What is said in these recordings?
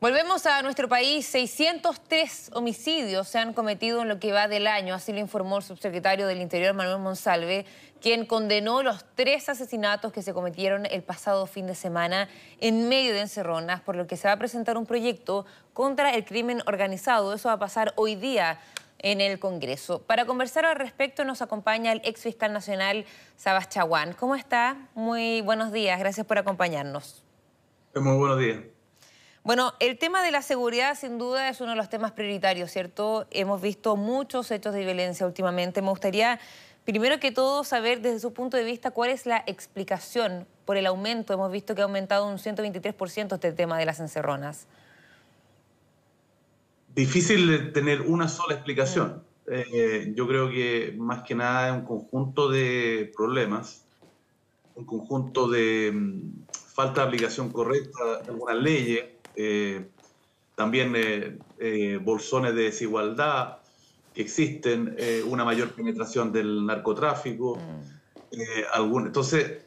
Volvemos a nuestro país. 603 homicidios se han cometido en lo que va del año, así lo informó el subsecretario del Interior, Manuel Monsalve, quien condenó los tres asesinatos que se cometieron el pasado fin de semana en medio de encerronas, por lo que se va a presentar un proyecto contra el crimen organizado. Eso va a pasar hoy día en el Congreso. Para conversar al respecto nos acompaña el ex fiscal nacional Sabas Chaguán. ¿Cómo está? Muy buenos días, gracias por acompañarnos. Muy buenos días. Bueno, el tema de la seguridad sin duda es uno de los temas prioritarios, ¿cierto? Hemos visto muchos hechos de violencia últimamente. Me gustaría, primero que todo, saber desde su punto de vista cuál es la explicación por el aumento. Hemos visto que ha aumentado un 123% este tema de las encerronas. Difícil tener una sola explicación. Mm. Eh, yo creo que más que nada es un conjunto de problemas, un conjunto de mm, falta de aplicación correcta de algunas leyes, eh, también eh, eh, bolsones de desigualdad que existen, una mayor penetración del narcotráfico. Mm. entonces,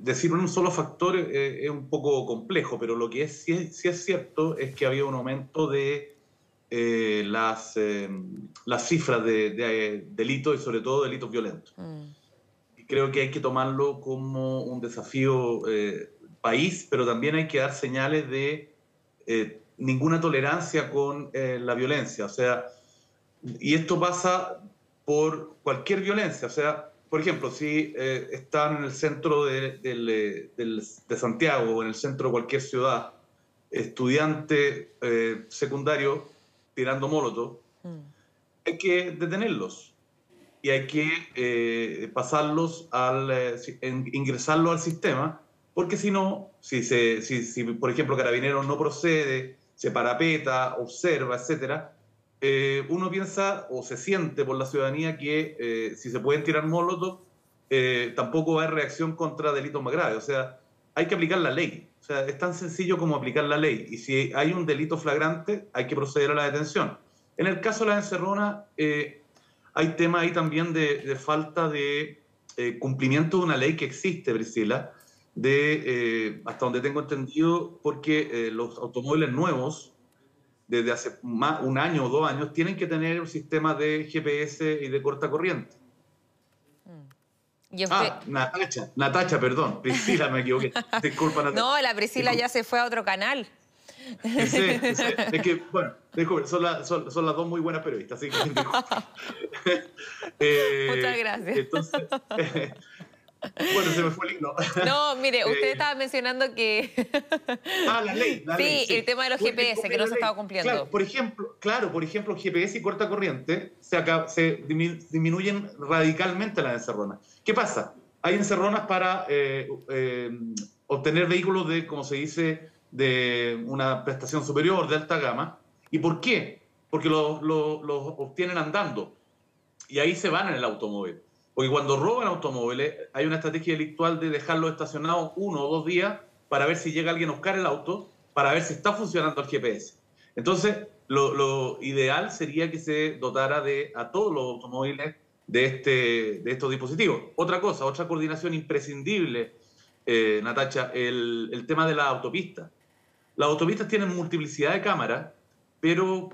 decir un solo factor es un poco complejo, pero lo que es, sí, es cierto es que había un aumento de las, las cifras de, delitos y sobre todo delitos violentos. Mm. Y creo que hay que tomarlo como un desafío país, pero también hay que dar señales de eh, ninguna tolerancia con eh, la violencia. O sea, y esto pasa por cualquier violencia. O sea, por ejemplo, si eh, están en el centro de, de, Santiago o en el centro de cualquier ciudad, estudiante secundario tirando molotov, mm. hay que detenerlos y hay que pasarlos al, ingresarlos al sistema porque si no, si, se, si, por ejemplo Carabineros no procede, se parapeta, observa, etc., eh, uno piensa o se siente por la ciudadanía que eh, si se pueden tirar molotov, eh, tampoco va a haber reacción contra delitos más graves. O sea, hay que aplicar la ley. O sea, es tan sencillo como aplicar la ley. Y si hay un delito flagrante, hay que proceder a la detención. En el caso de la encerrona, hay tema ahí también de, de falta de cumplimiento de una ley que existe, Priscila, de, eh, hasta donde tengo entendido, porque eh, los automóviles nuevos, desde hace más, un año o dos años, tienen que tener un sistema de GPS y de corta corriente. Mm. Ah, Natacha, Natacha, perdón, Priscila, me equivoqué. Disculpa, Natacha. No, la Priscila ya se fue a otro canal. Sí, sí, es que, bueno, son, son, son, las dos muy buenas periodistas, así que... eh, Muchas gracias. Entonces, bueno, se me fue el himno. No, mire, usted eh, estaba mencionando que... ah, la ley. La sí, ley, el tema de los GPS, que no se estaba cumpliendo. Claro, por ejemplo, claro, por ejemplo, GPS y corta corriente se, se disminuyen radicalmente las encerronas. ¿Qué pasa? Hay encerronas para eh, eh, obtener vehículos de, como se dice, de una prestación superior, de alta gama. ¿Y por qué? Porque los, los obtienen andando. Y ahí se van en el automóvil. Porque cuando roban automóviles, hay una estrategia delictual de dejarlo estacionado uno o dos días para ver si llega alguien a buscar el auto, para ver si está funcionando el GPS. Entonces, lo, ideal sería que se dotara de, a todos los automóviles de, este, de estos dispositivos. Otra cosa, otra coordinación imprescindible, eh, Natacha, el, el, tema de la autopista. Las autopistas tienen multiplicidad de cámaras, pero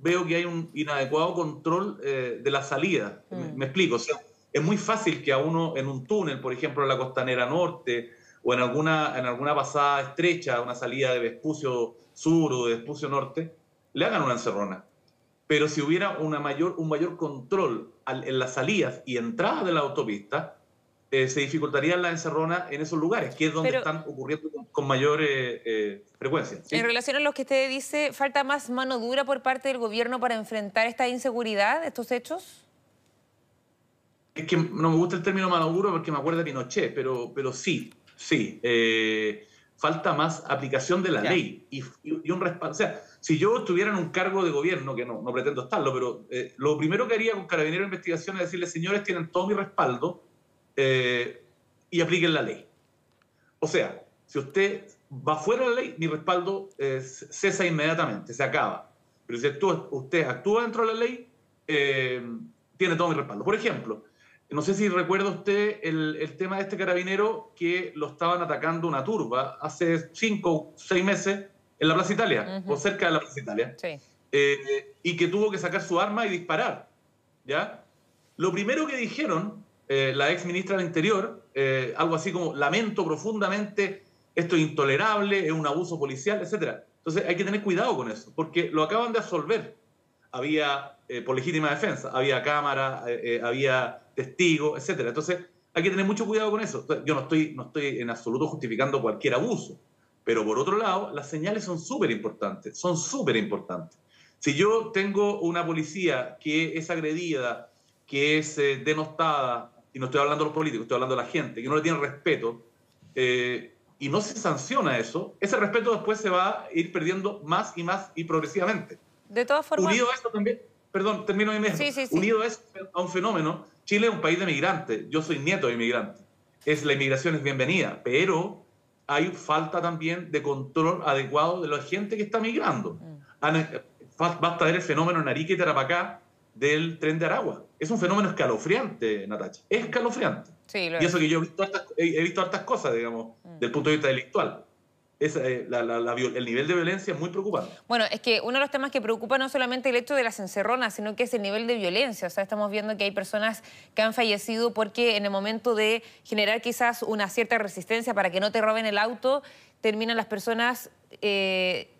veo que hay un inadecuado control eh, de la salida. Me, mm. me, explico, o sea, es muy fácil que a uno en un túnel, por ejemplo, en la costanera norte o en alguna, en alguna pasada estrecha, una salida de Vespucio Sur o de Vespucio Norte, le hagan una encerrona. Pero si hubiera una mayor, un mayor control en las salidas y entradas de la autopista, eh, se dificultaría la encerrona en esos lugares, que es donde están ocurriendo con, mayor eh, eh, frecuencia. En relación a lo que usted dice, ¿falta más mano dura por parte del gobierno para enfrentar esta inseguridad, estos hechos? Es que no me gusta el término Maduro porque me acuerda de Pinochet, pero, pero sí, sí. Eh, falta más aplicación de la ley y, un respaldo. O sea, si yo estuviera en un cargo de gobierno, que no, no pretendo estarlo, pero eh, lo primero que haría con Carabinero de Investigación es decirle, señores, tienen todo mi respaldo eh, y apliquen la ley. O sea, si usted va fuera de la ley, mi respaldo cesa inmediatamente, se acaba. Pero si usted actúa dentro de la ley, tiene todo mi respaldo. Por ejemplo, no sé si recuerda usted el, tema de este carabinero que lo estaban atacando una turba hace cinco o seis meses en la Plaza Italia, o cerca de la Plaza Italia, eh, y que tuvo que sacar su arma y disparar. ¿ya? Lo primero que dijeron eh, la ex ministra del Interior, eh, algo así como, lamento profundamente, esto es intolerable, es un abuso policial, etc. Entonces hay que tener cuidado con eso, porque lo acaban de absolver. Había por legítima defensa, había cámara, había testigos, etc. Entonces hay que tener mucho cuidado con eso. Yo no estoy, no estoy en absoluto justificando cualquier abuso, pero por otro lado, las señales son súper importantes, son súper importantes. Si yo tengo una policía que es agredida, que es eh, denostada, y no estoy hablando de los políticos, estoy hablando de la gente, que no le tiene respeto, eh, y no se sanciona eso, ese respeto después se va a ir perdiendo más y más y progresivamente. De todas formas. Unido a esto también, perdón, termino mi mesmo. Unido a, a un fenómeno, Chile es un país de migrantes, yo soy nieto de inmigrante. Es, la inmigración es bienvenida, pero hay falta también de control adecuado de la gente que está migrando. Mm. Basta ver el fenómeno en Arica y Tarapacá del tren de Aragua. Es un fenómeno escalofriante, Natacha. Escalofriante. Sí, y eso que yo he visto, hartas, he visto hartas cosas, digamos, mm. del punto de vista delictual. Es, eh, el nivel de violencia es muy preocupante. Bueno, es que uno de los temas que preocupa no solamente el hecho de las encerronas, sino que es el nivel de violencia. O sea, estamos viendo que hay personas que han fallecido porque en el momento de generar quizás una cierta resistencia para que no te roben el auto, terminan las personas eh,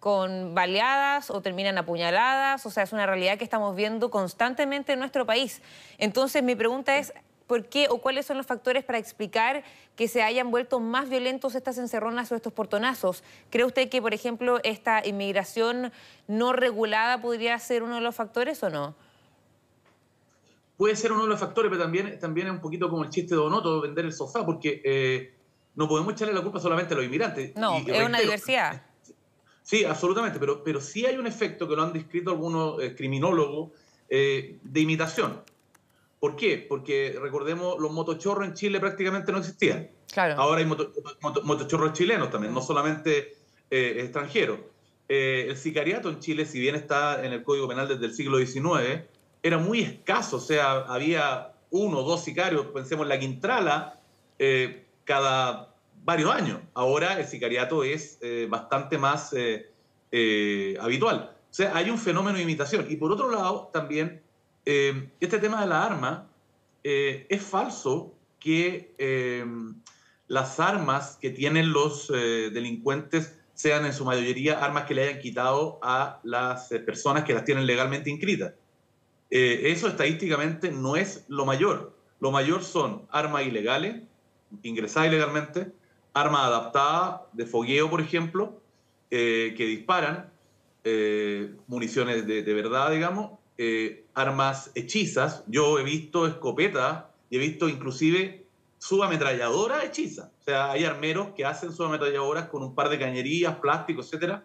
con baleadas o terminan apuñaladas. O sea, es una realidad que estamos viendo constantemente en nuestro país. Entonces, mi pregunta es, ¿Por qué o cuáles son los factores para explicar que se hayan vuelto más violentos estas encerronas o estos portonazos? ¿Cree usted que, por ejemplo, esta inmigración no regulada podría ser uno de los factores o no? Puede ser uno de los factores, pero también, también es un poquito como el chiste de Donoto, vender el sofá, porque eh, no podemos echarle la culpa solamente a los inmigrantes. No, es una diversidad. Sí, absolutamente, pero, pero sí hay un efecto que lo han descrito algunos eh, criminólogos eh, de imitación. ¿Por qué? Porque recordemos, los motochorros en Chile prácticamente no existían. Claro. Ahora hay motochorros chilenos también, no solamente eh, extranjeros. Eh, el sicariato en Chile, si bien está en el Código Penal desde el siglo XIX, era muy escaso. O sea, había uno o dos sicarios, pensemos en la Quintrala, eh, cada varios años. Ahora el sicariato es bastante más habitual. O sea, hay un fenómeno de imitación. Y por otro lado, también eh, este tema de la arma, eh, es falso que eh, las armas que tienen los delincuentes sean en su mayoría armas que le hayan quitado a las personas que las tienen legalmente inscritas. eso estadísticamente no es lo mayor. Lo mayor son armas ilegales, ingresadas ilegalmente, armas adaptadas de fogueo, por ejemplo, que disparan, municiones de, de verdad, digamos, eh, armas hechizas. Yo he visto escopetas y he visto inclusive subametralladoras hechizas. O sea, hay armeros que hacen subametralladoras con un par de cañerías, plástico, etcétera.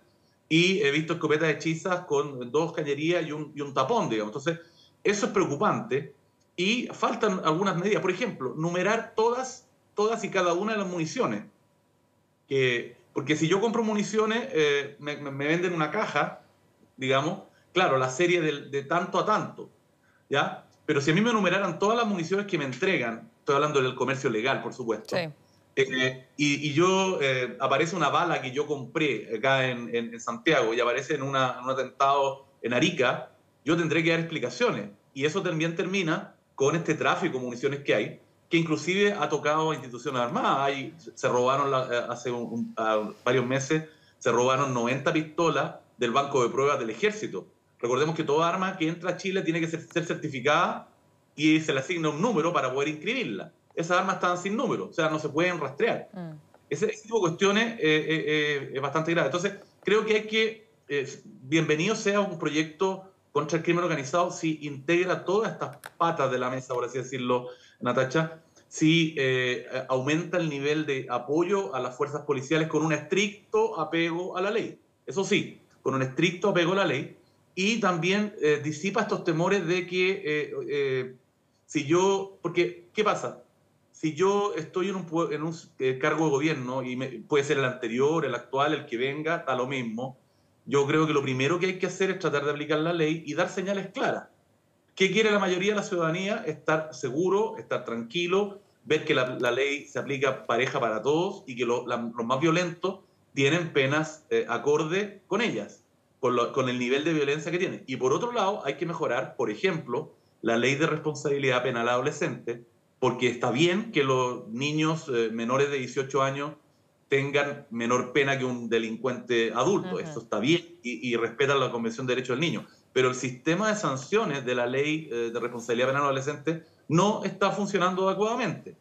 Y he visto escopetas hechizas con dos cañerías y un, y un tapón, digamos. Entonces, eso es preocupante y faltan algunas medidas. Por ejemplo, numerar todas, todas y cada una de las municiones. Que, porque si yo compro municiones, eh, me, venden una caja, digamos, claro, la serie de, tanto a tanto, ¿ya? Pero si a mí me numeraran todas las municiones que me entregan, estoy hablando del comercio legal, por supuesto, eh, y, yo, eh, aparece una bala que yo compré acá en, Santiago y aparece en, un atentado en Arica, yo tendré que dar explicaciones. Y eso también termina con este tráfico de municiones que hay, que inclusive ha tocado a instituciones armadas. se robaron eh, hace varios meses, se robaron 90 pistolas del banco de pruebas del ejército. Recordemos que toda arma que entra a Chile tiene que ser, certificada y se le asigna un número para poder inscribirla. Esas armas están sin número, o sea, no se pueden rastrear. Mm. Ese, tipo de cuestiones eh, eh, eh, es bastante grave. Entonces, creo que hay que, bienvenido sea un proyecto contra el crimen organizado si integra todas estas patas de la mesa, por así decirlo, Natacha, si aumenta el nivel de apoyo a las fuerzas policiales con un estricto apego a la ley. Eso sí, con un estricto apego a la ley, y también eh, disipa estos temores de que eh, eh, si yo, porque, ¿qué pasa? Si yo estoy en un, en un cargo de gobierno, y puede ser el anterior, el actual, el que venga, está lo mismo, yo creo que lo primero que hay que hacer es tratar de aplicar la ley y dar señales claras. ¿Qué quiere la mayoría de la ciudadanía? Estar seguro, estar tranquilo, ver que la, ley se aplica pareja para todos y que los más violentos tienen penas eh, acorde con ellas, con, con, el nivel de violencia que tienen. Y por otro lado, hay que mejorar, por ejemplo, la ley de responsabilidad penal adolescente, porque está bien que los niños eh, menores de 18 años tengan menor pena que un delincuente adulto. Eso está bien y, y respetan la Convención de Derechos del Niño. Pero el sistema de sanciones de la ley eh, de responsabilidad penal adolescente no está funcionando adecuadamente.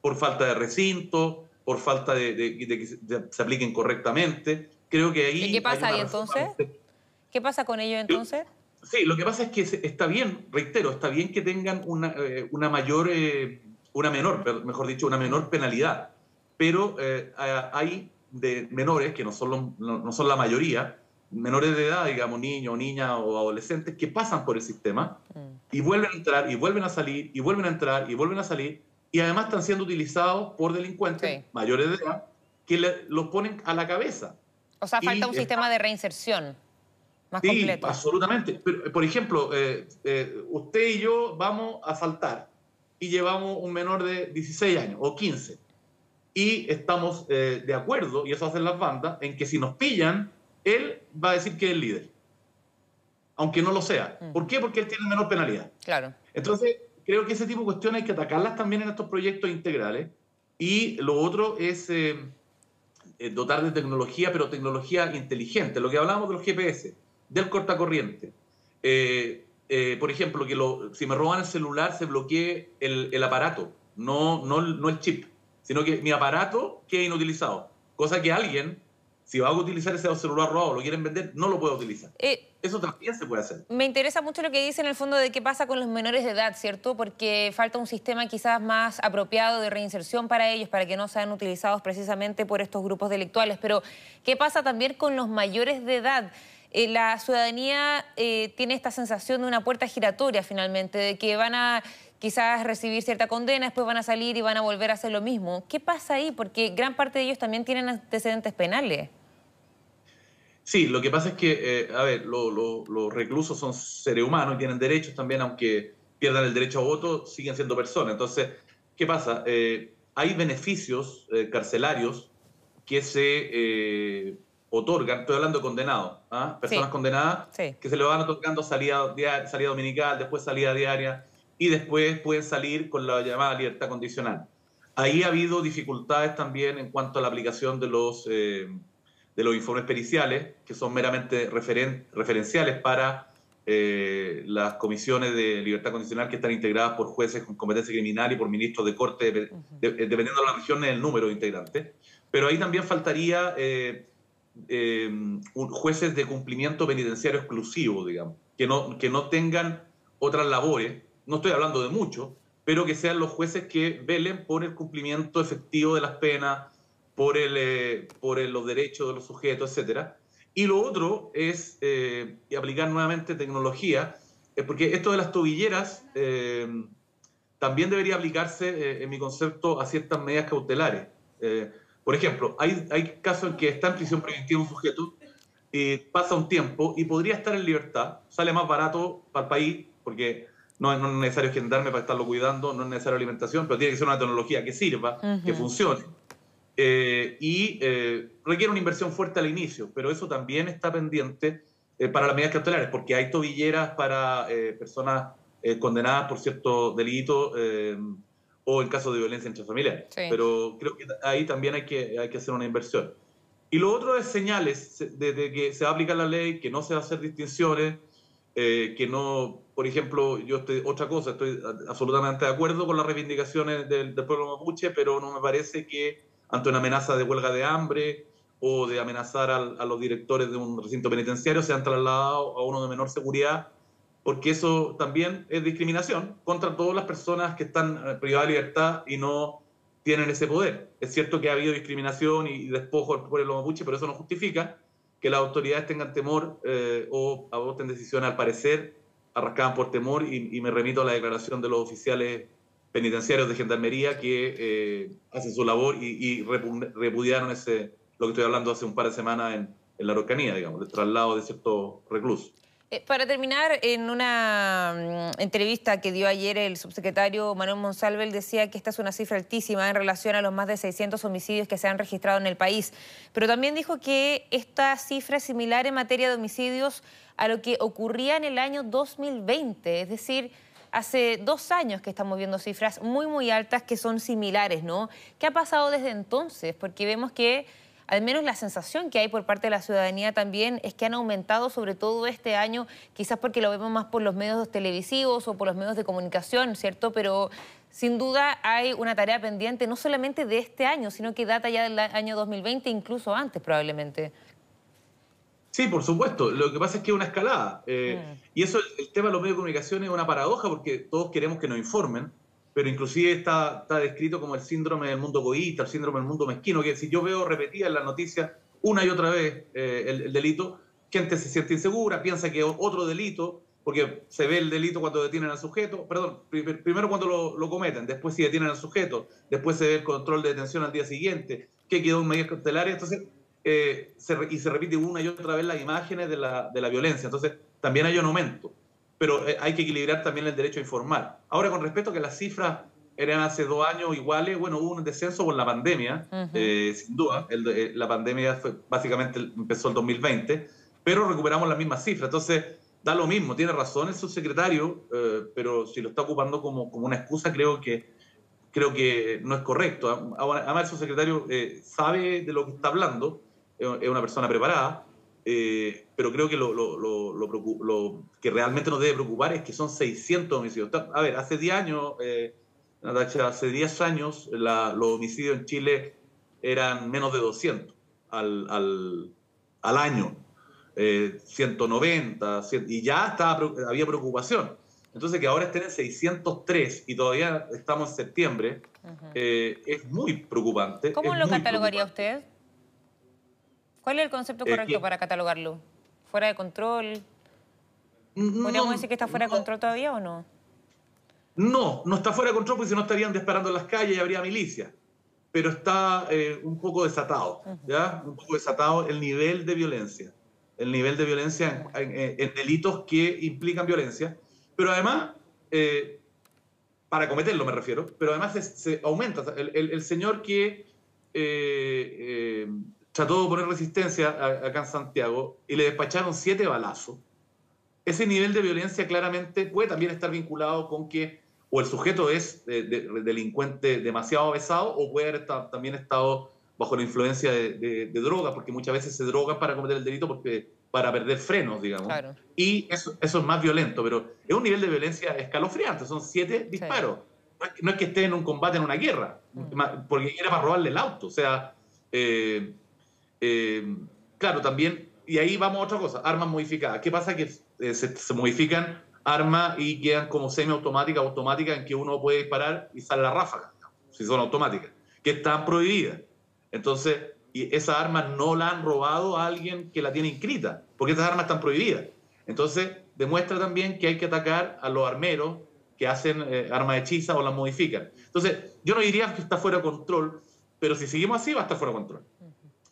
Por falta de recinto, por falta de, que se apliquen correctamente. Creo que ahí... ¿Y qué pasa ahí entonces? ¿Qué pasa con ello entonces? Sí, lo que pasa es que está bien, reitero, está bien que tengan una, eh, una mayor, eh, una menor, mejor dicho, una menor penalidad pero eh, hay de menores, que no son, no, son la mayoría, menores de edad, digamos, niños, niñas o adolescentes, que pasan por el sistema y vuelven a entrar y vuelven a salir y vuelven a entrar y vuelven a salir y además están siendo utilizados por delincuentes mayores de edad que los ponen a la cabeza. O sea, falta un sistema de reinserción más sí, completo. absolutamente. por ejemplo, eh, eh, usted y yo vamos a saltar y llevamos un menor de 16 años o 15 y estamos eh, de acuerdo, y eso hacen las bandas, en que si nos pillan, él va a decir que es el líder, aunque no lo sea. Mm. ¿Por qué? Porque él tiene menor penalidad. Claro. Entonces, creo que ese tipo de cuestiones hay que atacarlas también en estos proyectos integrales. Y lo otro es eh, eh, dotar de tecnología, pero tecnología inteligente. Lo que hablamos de los GPS, del cortacorriente. por ejemplo, que lo, si me roban el celular, se bloquee el, el aparato, no, no, no el chip sino que mi aparato queda inutilizado. Cosa que alguien, si va a utilizar ese celular robado, lo quieren vender, no lo puede utilizar. Eh, Eso también se puede hacer. Me interesa mucho lo que dice en el fondo de qué pasa con los menores de edad, ¿cierto? Porque falta un sistema quizás más apropiado de reinserción para ellos, para que no sean utilizados precisamente por estos grupos delictuales. Pero, ¿qué pasa también con los mayores de edad? Eh, la ciudadanía eh, tiene esta sensación de una puerta giratoria finalmente, de que van a quizás recibir cierta condena, después van a salir y van a volver a hacer lo mismo. ¿Qué pasa ahí? Porque gran parte de ellos también tienen antecedentes penales. Sí, lo que pasa es que, eh, a ver, los reclusos son seres humanos y tienen derechos también, aunque pierdan el derecho a voto, siguen siendo personas. Entonces, ¿qué pasa? Hay beneficios carcelarios que se otorgan, estoy hablando de condenados, ¿ah? personas condenadas, que se le van otorgando salida, salida dominical, después salida diaria, y después pueden salir con la llamada libertad condicional. Ahí ha habido dificultades también en cuanto a la aplicación de los, eh, de los informes periciales, que son meramente referen referenciales para eh, las comisiones de libertad condicional que están integradas por jueces con competencia criminal y por ministros de corte, dependiendo de la región, el número de integrantes. Pero ahí también faltaría eh, jueces de cumplimiento penitenciario exclusivo, digamos, que no, que no tengan otras labores no estoy hablando de mucho, pero que sean los jueces que velen por el cumplimiento efectivo de las penas, por, el, eh, por los derechos de los sujetos, etc. Y lo otro es eh, aplicar nuevamente tecnología, eh, porque esto de las tobilleras también debería aplicarse, en mi concepto, a ciertas medidas cautelares. Por ejemplo, hay, hay casos en que está en prisión preventiva un sujeto, y pasa un tiempo y podría estar en libertad, sale más barato para el país, porque no, es necesario gendarme para estarlo cuidando, no es necesaria alimentación, pero tiene que ser una tecnología que sirva, que funcione. Eh, y eh, requiere una inversión fuerte al inicio, pero eso también está pendiente eh, para las medidas cautelares, porque hay tobilleras para personas condenadas por cierto delito o en caso de violencia intrafamiliar. Pero creo que ahí también hay que, hay que hacer una inversión. Y lo otro es señales de, de que se va a aplicar la ley, que no se va a hacer distinciones, eh, que no, por ejemplo, yo estoy, otra cosa, estoy absolutamente de acuerdo con las reivindicaciones del, pueblo mapuche, pero no me parece que ante una amenaza de huelga de hambre o de amenazar a los directores de un recinto penitenciario sean trasladados a uno de menor seguridad, porque eso también es discriminación contra todas las personas que están eh, privadas de libertad y no tienen ese poder. Es cierto que ha habido discriminación y despojo del pueblo mapuche, pero eso no justifica que las autoridades tengan temor eh, o adopten decisiones al parecer arrascaban por temor y, me remito a la declaración de los oficiales penitenciarios de Gendarmería que eh, hacen su labor y, repudiaron ese, lo que estoy hablando hace un par de semanas en, en la Araucanía, digamos, el traslado de ciertos reclusos. Eh, para terminar, en una mm, entrevista que dio ayer el subsecretario Manuel Monsalve, él decía que esta es una cifra altísima en relación a los más de 600 homicidios que se han registrado en el país. Pero también dijo que esta cifra es similar en materia de homicidios a lo que ocurría en el año 2020. Es decir, hace dos años que estamos viendo cifras muy, muy altas que son similares, ¿no? ¿Qué ha pasado desde entonces? Porque vemos que al menos la sensación que hay por parte de la ciudadanía también es que han aumentado sobre todo este año, quizás porque lo vemos más por los medios televisivos o por los medios de comunicación, ¿cierto? Pero sin duda hay una tarea pendiente no solamente de este año, sino que data ya del año 2020, incluso antes probablemente. Sí, por supuesto. Lo que pasa es que es una escalada. Eh, mm. Y eso, el, tema de los medios de comunicación es una paradoja porque todos queremos que nos informen, pero inclusive está, está descrito como el síndrome del mundo egoísta, el síndrome del mundo mezquino, que si yo veo repetida en las noticias una y otra vez eh, el, delito, gente se siente insegura, piensa que otro delito, porque se ve el delito cuando detienen al sujeto, perdón, primero cuando lo, lo, cometen, después si detienen al sujeto, después se ve el control de detención al día siguiente, que quedó en medidas cautelares, entonces, eh, y se repite una y otra vez las imágenes de la, de la violencia, entonces también hay un aumento pero eh, hay que equilibrar también el derecho a informar. Ahora, con respecto a que las cifras eran hace dos años iguales, bueno, hubo un descenso con la pandemia, eh, sin duda. Eh, la pandemia fue, básicamente empezó el 2020, pero recuperamos las mismas cifras. Entonces, da lo mismo, tiene razón el subsecretario, pero si lo está ocupando como, como una excusa, creo que, creo que no es correcto. Además, el subsecretario sabe de lo que está hablando, es una persona preparada, eh, pero creo que lo, lo, lo, que realmente nos debe preocupar es que son 600 homicidios. A ver, hace 10 años, eh, hace 10 años los homicidios en Chile eran menos de 200 al, al, al año, eh, 190, y ya estaba, había preocupación. Entonces que ahora estén en 603 y todavía estamos en septiembre, eh, es muy preocupante. ¿Cómo lo catalogaría usted? ¿Cuál es el concepto correcto para catalogarlo? ¿Fuera de control? ¿Podríamos decir que está fuera de control todavía o no? No, no está fuera de control porque si no estarían disparando en las calles y habría milicia. Pero está eh, un poco desatado, ¿ya? Un poco desatado el nivel de violencia. El nivel de violencia en, delitos que implican violencia. Pero además, eh, para cometerlo me refiero, pero además se, aumenta. El, señor que eh, trató de poner resistencia acá en Santiago y le despacharon siete balazos. Ese nivel de violencia claramente puede también estar vinculado con que o el sujeto es delincuente demasiado avesado o puede haber también estado bajo la influencia de, drogas, porque muchas veces se drogan para cometer el delito porque para perder frenos, digamos. Y eso, eso es más violento, pero es un nivel de violencia escalofriante, son siete disparos. No, es, que esté en un combate, en una guerra, mm. porque era para robarle el auto. O sea, eh, eh, claro, también, y ahí vamos a otra cosa, armas modificadas. ¿Qué pasa? Que eh, se, modifican armas y quedan como semiautomáticas, automáticas, en que uno puede disparar y sale la ráfaga, si son automáticas, que están prohibidas. Entonces, y esas armas no la han robado a alguien que la tiene inscrita, porque esas armas están prohibidas. Entonces, demuestra también que hay que atacar a los armeros que hacen eh, armas hechizas o las modifican. Entonces, yo no diría que está fuera de control, pero si seguimos así va a estar fuera de control.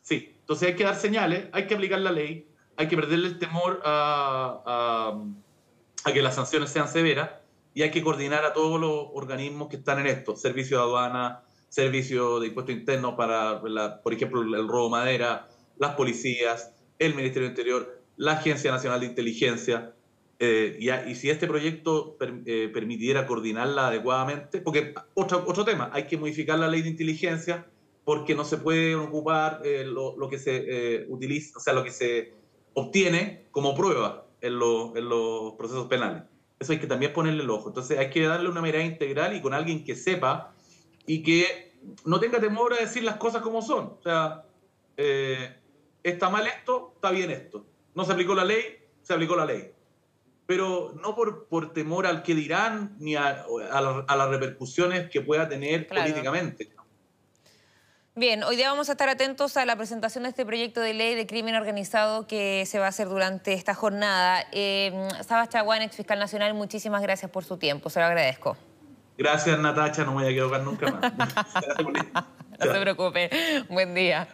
Sí, entonces hay que dar señales, hay que aplicar la ley, hay que perderle el temor a, que las sanciones sean severas y hay que coordinar a todos los organismos que están en esto, servicio de aduana, servicio de impuesto interno para, por ejemplo, el robo de madera, las policías, el Ministerio del Interior, la Agencia Nacional de Inteligencia, eh, y, si este proyecto eh, permitiera coordinarla adecuadamente, porque otro, otro tema, hay que modificar la ley de inteligencia porque no se puede ocupar eh, lo, que se eh, utiliza, o sea, lo que se obtiene como prueba en, en, los procesos penales. Eso hay que también ponerle el ojo. Entonces hay que darle una mirada integral y con alguien que sepa y que no tenga temor a decir las cosas como son. O sea, eh, está mal esto, está bien esto. No se aplicó la ley, se aplicó la ley. Pero no por, por temor al que dirán ni a, a, las repercusiones que pueda tener políticamente. Bien, hoy día vamos a estar atentos a la presentación de este proyecto de ley de crimen organizado que se va a hacer durante esta jornada. Eh, Sabas Chaguán, fiscal nacional, muchísimas gracias por su tiempo, se lo agradezco. Gracias, Natacha, no me voy a equivocar nunca más. no se preocupe, buen día.